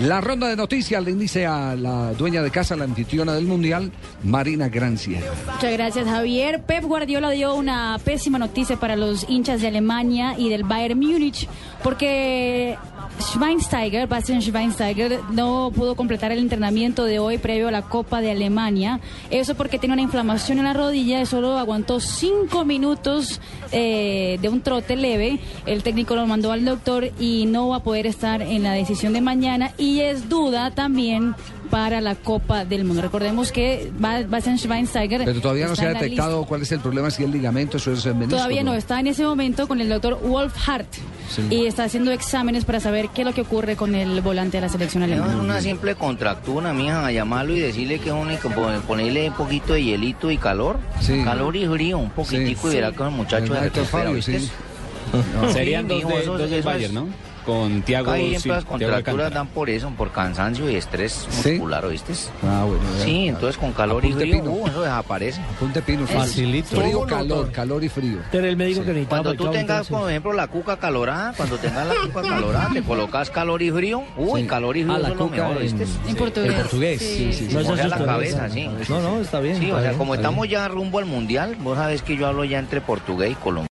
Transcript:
La ronda de noticias le dice a la dueña de casa, la anfitriona del Mundial, Marina Grancia. Muchas gracias, Javier. Pep Guardiola dio una pésima noticia para los hinchas de Alemania y del Bayern Múnich, porque Schweinsteiger, Bastian Schweinsteiger, no pudo completar el entrenamiento de hoy previo a la Copa de Alemania. Eso porque tiene una inflamación en la rodilla y solo aguantó cinco minutos eh, de un trote leve. El técnico lo mandó al doctor y no va a poder estar en la decisión de mañana. Y es duda también para la Copa del Mundo. Recordemos que Bastian Schweinsteiger. Pero todavía no se ha detectado cuál es el problema, si el ligamento, eso es el menisco. Todavía no, está en ese momento con el doctor Wolf Hart y está haciendo exámenes para saber qué es lo que ocurre con el volante de la selección alemana. Es una simple contractura, mija, a llamarlo y decirle que es único, ponerle un poquito de hielito y calor. Calor y frío, un poquitico y verá que el muchacho de Fabio, Serían dos, de, dos Bayern, ¿no? Con Tiago. Ahí siempre las contracturas dan por eso, por cansancio y estrés muscular, ¿oíste? Ah, bueno. Sí, entonces con calor y frío, uh, eso desaparece. Apunte pino, facilito. Frío, calor, calor y frío. Pero el médico que Cuando tú tengas, por ejemplo, la cuca calorada, cuando tengas la cuca calorada, te colocas calor y frío, uy, calor y frío ah, es lo mejor, ¿viste? En portugués. En portugués, sí, sí. No, la cabeza, sí. No, no, está bien. Sí, o sea, como estamos ya rumbo al mundial, vos sabés que yo hablo ya entre portugués y colombiano.